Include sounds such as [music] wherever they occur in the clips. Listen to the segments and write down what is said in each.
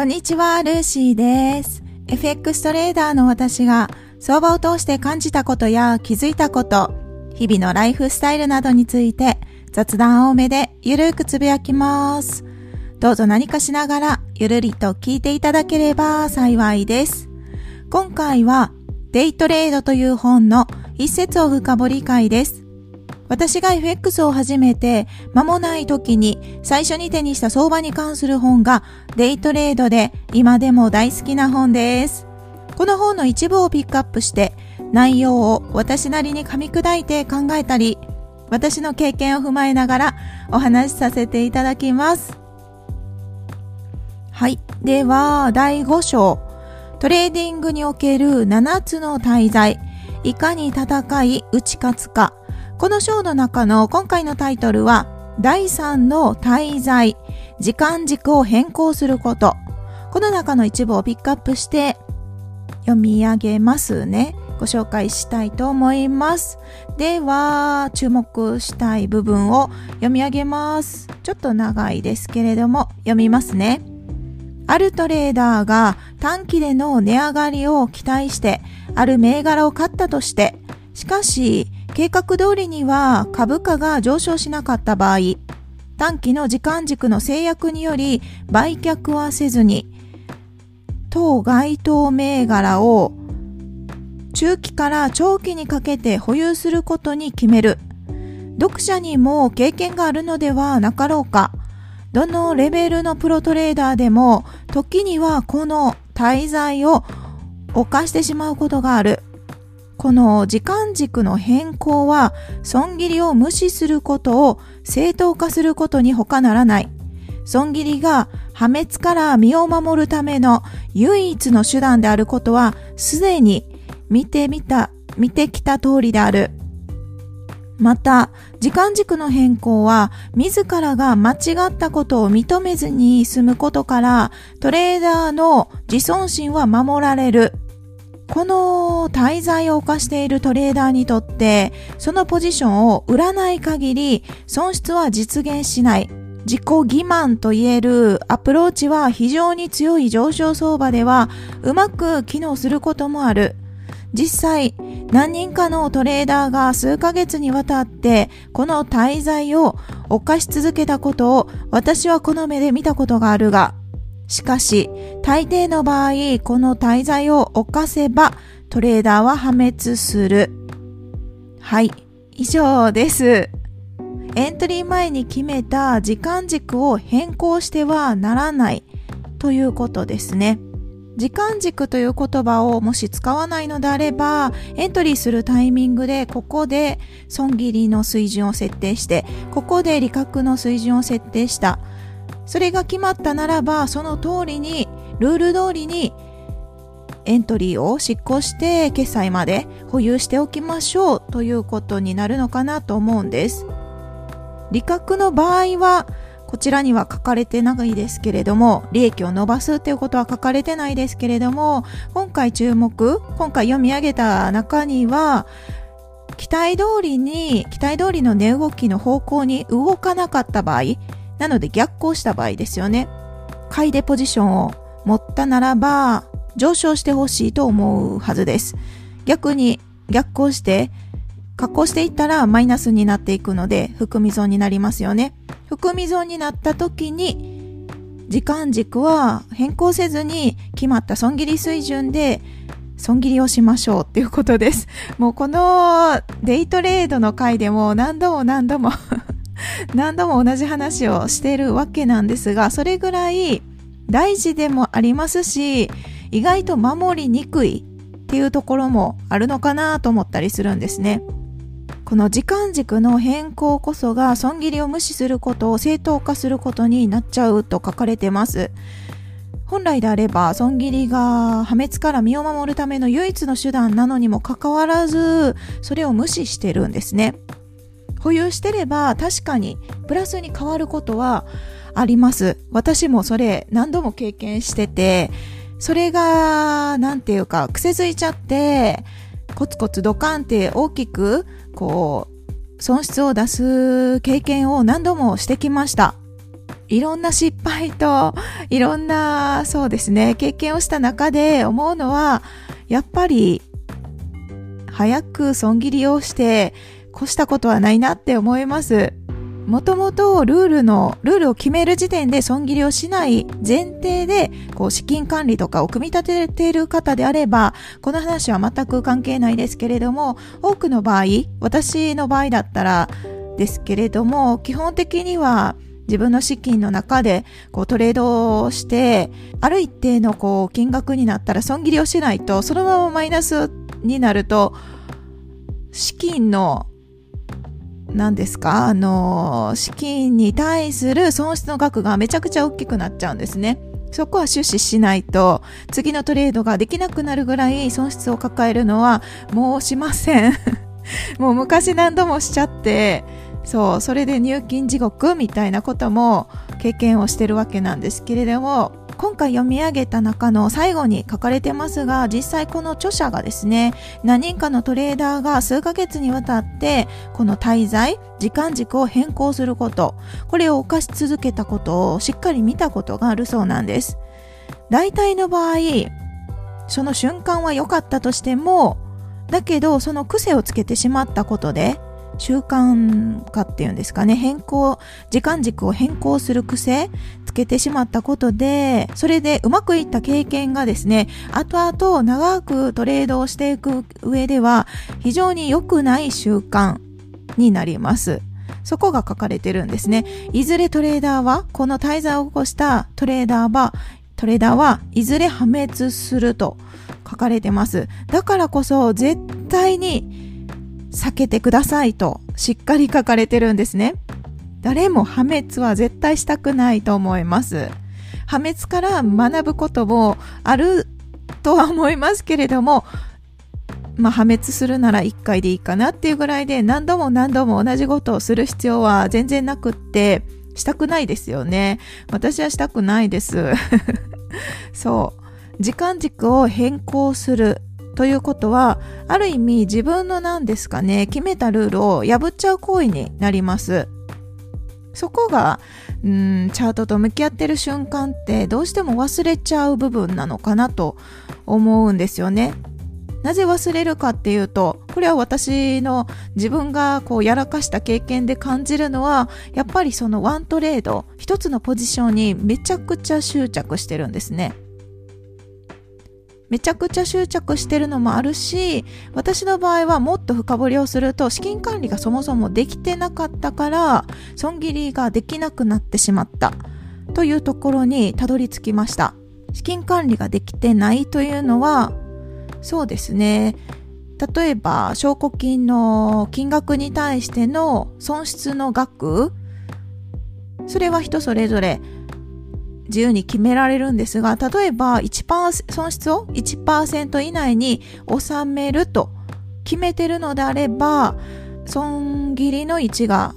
こんにちは、ルーシーです。FX トレーダーの私が相場を通して感じたことや気づいたこと、日々のライフスタイルなどについて雑談多めでゆるくつぶやきます。どうぞ何かしながらゆるりと聞いていただければ幸いです。今回はデイトレードという本の一節を深掘り会です。私が FX を始めて間もない時に最初に手にした相場に関する本がデイトレードで今でも大好きな本です。この本の一部をピックアップして内容を私なりに噛み砕いて考えたり私の経験を踏まえながらお話しさせていただきます。はい。では、第5章。トレーディングにおける7つの大罪。いかに戦い打ち勝つか。この章の中の今回のタイトルは、第3の滞在、時間軸を変更すること。この中の一部をピックアップして読み上げますね。ご紹介したいと思います。では、注目したい部分を読み上げます。ちょっと長いですけれども、読みますね。あるトレーダーが短期での値上がりを期待して、ある銘柄を買ったとして、しかし、計画通りには株価が上昇しなかった場合、短期の時間軸の制約により売却はせずに、当該当銘柄を中期から長期にかけて保有することに決める。読者にも経験があるのではなかろうか。どのレベルのプロトレーダーでも時にはこの滞在を犯してしまうことがある。この時間軸の変更は損切りを無視することを正当化することに他ならない。損切りが破滅から身を守るための唯一の手段であることはすでに見てみた、見てきた通りである。また、時間軸の変更は自らが間違ったことを認めずに済むことからトレーダーの自尊心は守られる。この滞在を犯しているトレーダーにとって、そのポジションを売らない限り、損失は実現しない。自己欺瞞と言えるアプローチは非常に強い上昇相場ではうまく機能することもある。実際、何人かのトレーダーが数ヶ月にわたってこの滞在を犯し続けたことを私はこの目で見たことがあるが、しかし、大抵の場合、この滞在を犯せば、トレーダーは破滅する。はい、以上です。エントリー前に決めた時間軸を変更してはならないということですね。時間軸という言葉をもし使わないのであれば、エントリーするタイミングでここで損切りの水準を設定して、ここで利確の水準を設定した。それが決まったならばその通りにルール通りにエントリーを執行して決済まで保有しておきましょうということになるのかなと思うんです。利確の場合はこちらには書かれてないですけれども、利益を伸ばすっていうことは書かれてないですけれども、今回注目、今回読み上げた中には、期待通りに、期待通りの値動きの方向に動かなかった場合、なので逆行した場合ですよね。買いでポジションを持ったならば上昇してほしいと思うはずです。逆に逆行して加工していったらマイナスになっていくので含み損になりますよね。含み損になった時に時間軸は変更せずに決まった損切り水準で損切りをしましょうっていうことです。もうこのデイトレードの回でも何度も何度も何度も同じ話をしているわけなんですが、それぐらい大事でもありますし、意外と守りにくいっていうところもあるのかなと思ったりするんですね。この時間軸の変更こそが損切りを無視することを正当化することになっちゃうと書かれてます。本来であれば損切りが破滅から身を守るための唯一の手段なのにもかかわらずそれを無視してるんですね。保有してれば確かにプラスに変わることはあります。私もそれ何度も経験してて、それが、なんていうか、癖づいちゃって、コツコツドカンって大きく、こう、損失を出す経験を何度もしてきました。いろんな失敗と、いろんな、そうですね、経験をした中で思うのは、やっぱり、早く損切りをして、越したことはないなって思います。もともとルールの、ルールを決める時点で損切りをしない前提で、こう資金管理とかを組み立てている方であれば、この話は全く関係ないですけれども、多くの場合、私の場合だったらですけれども、基本的には自分の資金の中でこうトレードをして、ある一定のこう金額になったら損切りをしないと、そのままマイナスになると、資金の何ですか？あの、資金に対する損失の額がめちゃくちゃ大きくなっちゃうんですね。そこは出資しないと、次のトレードができなくなるぐらい損失を抱えるのはもうしません。[laughs] もう昔何度もしちゃって、そう、それで入金地獄みたいなことも経験をしてるわけなんですけれども、今回読み上げた中の最後に書かれてますが、実際この著者がですね、何人かのトレーダーが数ヶ月にわたって、この滞在、時間軸を変更すること、これを犯し続けたことをしっかり見たことがあるそうなんです。大体の場合、その瞬間は良かったとしても、だけどその癖をつけてしまったことで、習慣化っていうんですかね、変更、時間軸を変更する癖つけてしまったことで、それでうまくいった経験がですね、後々長くトレードをしていく上では非常に良くない習慣になります。そこが書かれてるんですね。いずれトレーダーは、この滞在を起こしたトレーダーは、トレーダーはいずれ破滅すると書かれてます。だからこそ絶対に避けてくださいとしっかり書かれてるんですね。誰も破滅は絶対したくないと思います。破滅から学ぶこともあるとは思いますけれども、まあ、破滅するなら1回でいいかなっていうぐらいで何度も何度も同じことをする必要は全然なくってしたくないですよね。私はしたくないです。[laughs] そう。時間軸を変更するということは、ある意味自分の何ですかね、決めたルールを破っちゃう行為になります。そこが、うん、チャートと向き合ってる瞬間ってどうしても忘れちゃう部分なのかなと思うんですよね。なぜ忘れるかっていうと、これは私の自分がこうやらかした経験で感じるのは、やっぱりそのワントレード、一つのポジションにめちゃくちゃ執着してるんですね。めちゃくちゃ執着してるのもあるし、私の場合はもっと深掘りをすると、資金管理がそもそもできてなかったから、損切りができなくなってしまったというところにたどり着きました。資金管理ができてないというのは、そうですね。例えば、証拠金の金額に対しての損失の額、それは人それぞれ自由に決められるんですが、例えば1%損失を1%以内に収めると決めてるのであれば、損切りの位置が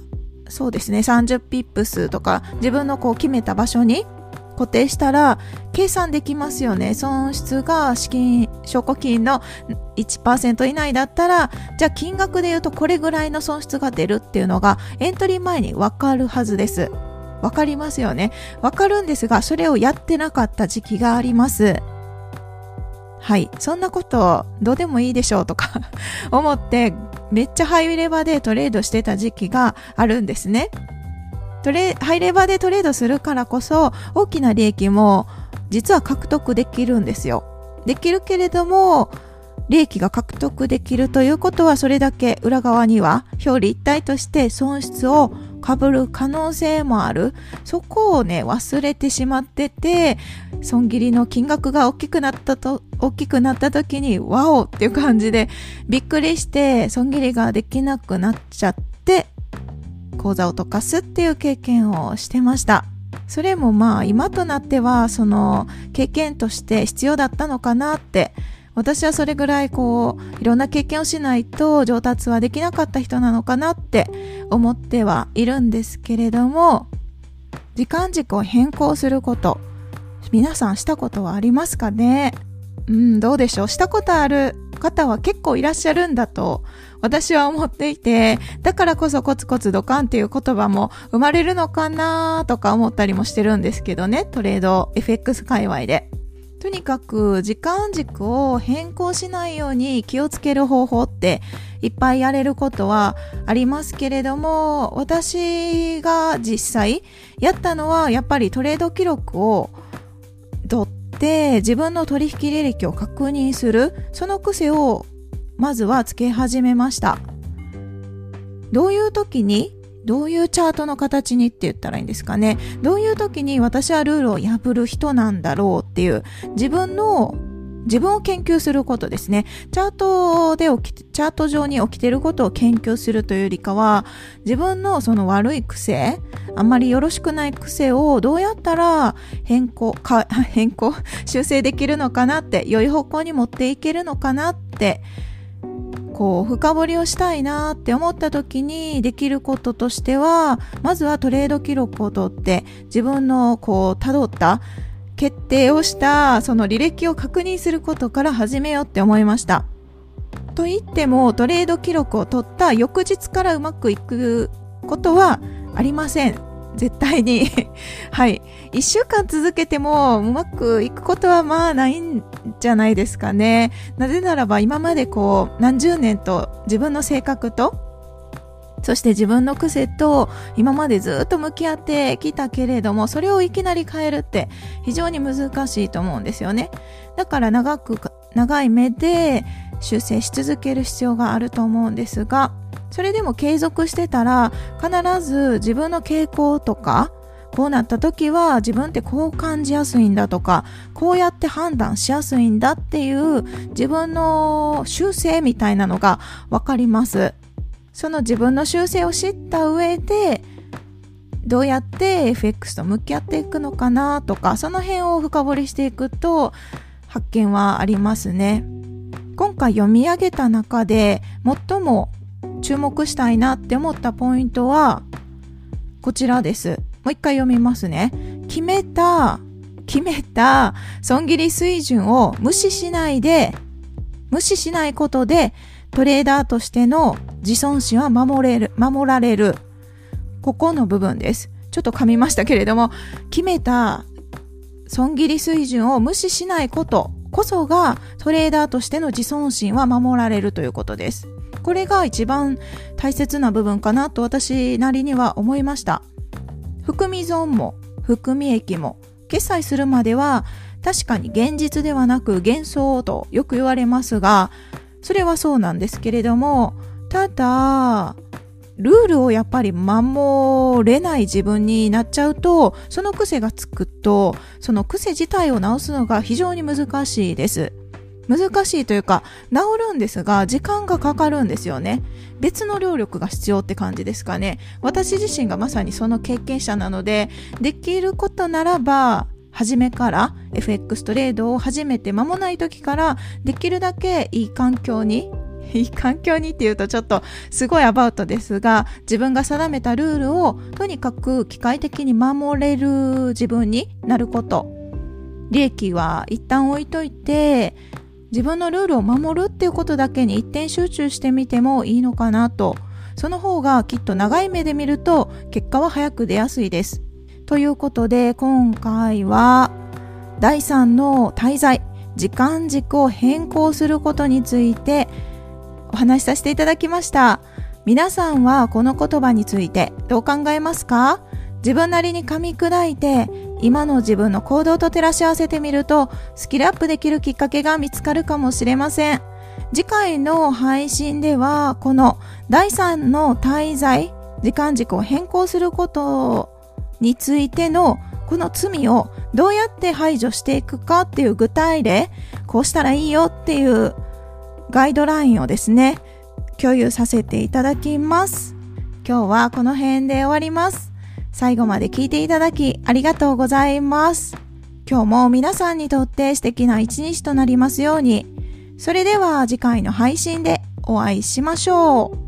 そうですね、30ピップスとか自分のこう決めた場所に固定したら計算できますよね。損失が資金、証拠金の1%以内だったら、じゃあ金額で言うとこれぐらいの損失が出るっていうのがエントリー前にわかるはずです。わかりますよね。わかるんですが、それをやってなかった時期があります。はい。そんなこと、どうでもいいでしょうとか [laughs] 思って、めっちゃハイレバーでトレードしてた時期があるんですね。トレ、ハイレバーでトレードするからこそ、大きな利益も実は獲得できるんですよ。できるけれども、利益が獲得できるということはそれだけ裏側には表裏一体として損失を被る可能性もある。そこをね、忘れてしまってて、損切りの金額が大きくなったと、大きくなった時に、ワオっていう感じで、びっくりして、損切りができなくなっちゃって、口座を溶かすっていう経験をしてました。それもまあ今となってはその経験として必要だったのかなって私はそれぐらいこう、いろんな経験をしないと上達はできなかった人なのかなって思ってはいるんですけれども、時間軸を変更すること、皆さんしたことはありますかね？うん、どうでしょう？したことある方は結構いらっしゃるんだと私は思っていて、だからこそコツコツドカンっていう言葉も生まれるのかなとか思ったりもしてるんですけどね、トレード FX 界隈で。とにかく時間軸を変更しないように気をつける方法っていっぱいやれることはありますけれども私が実際やったのはやっぱりトレード記録を取って自分の取引履歴を確認するその癖をまずはつけ始めましたどういう時にどういうチャートの形にって言ったらいいんですかね。どういう時に私はルールを破る人なんだろうっていう自分の自分を研究することですね。チャートで起き、チャート上に起きていることを研究するというよりかは、自分のその悪い癖、あんまりよろしくない癖をどうやったら変更、か、[laughs] 変更、修正できるのかなって、良い方向に持っていけるのかなってこう深掘りをしたいなって思った時にできることとしてはまずはトレード記録を取って自分のこう辿った決定をしたその履歴を確認することから始めようって思いました。と言ってもトレード記録を取った翌日からうまくいくことはありません。絶対に [laughs] はい。一週間続けてもうまくいくことはまあないんじゃないですかね。なぜならば今までこう何十年と自分の性格とそして自分の癖と今までずっと向き合ってきたけれども、それをいきなり変えるって非常に難しいと思うんですよね。だから長く、長い目で修正し続ける必要があると思うんですが、それでも継続してたら必ず自分の傾向とかこうなった時は自分ってこう感じやすいんだとかこうやって判断しやすいんだっていう自分の修正みたいなのが分かりますその自分の修正を知った上でどうやって FX と向き合っていくのかなとかその辺を深掘りしていくと発見はありますね今回読み上げた中で最も注目したいなって思ったポイントは、こちらです。もう一回読みますね。決めた、決めた損切り水準を無視しないで、無視しないことで、トレーダーとしての自尊心は守れる、守られる。ここの部分です。ちょっと噛みましたけれども、決めた損切り水準を無視しないことこそがトレーダーとしての自尊心は守られるということです。これが一番大切な部分かなと私なりには思いました含み損も含み益も決済するまでは確かに現実ではなく幻想とよく言われますがそれはそうなんですけれどもただルールをやっぱり守れない自分になっちゃうとその癖がつくとその癖自体を直すのが非常に難しいです。難しいというか治るんですが時間がかかるんですよね。別の労力が必要って感じですかね。私自身がまさにその経験者なのでできることならば初めから FX トレードを始めて間もない時からできるだけいい環境に [laughs] いい環境にっていうとちょっとすごいアバウトですが自分が定めたルールをとにかく機械的に守れる自分になること利益は一旦置いといて自分のルールを守るっていうことだけに一点集中してみてもいいのかなとその方がきっと長い目で見ると結果は早く出やすいです。ということで今回は第3の滞在時間軸を変更することについてお話しさせていただきました。皆さんはこの言葉についてどう考えますか？自分なりに噛み砕いて今の自分の行動と照らし合わせてみるとスキルアップできるきっかけが見つかるかもしれません。次回の配信ではこの第3の滞在時間軸を変更することについてのこの罪をどうやって排除していくかっていう具体例こうしたらいいよっていうガイドラインをですね共有させていただきます今日はこの辺で終わります最後まで聞いていただきありがとうございます。今日も皆さんにとって素敵な一日となりますように。それでは次回の配信でお会いしましょう。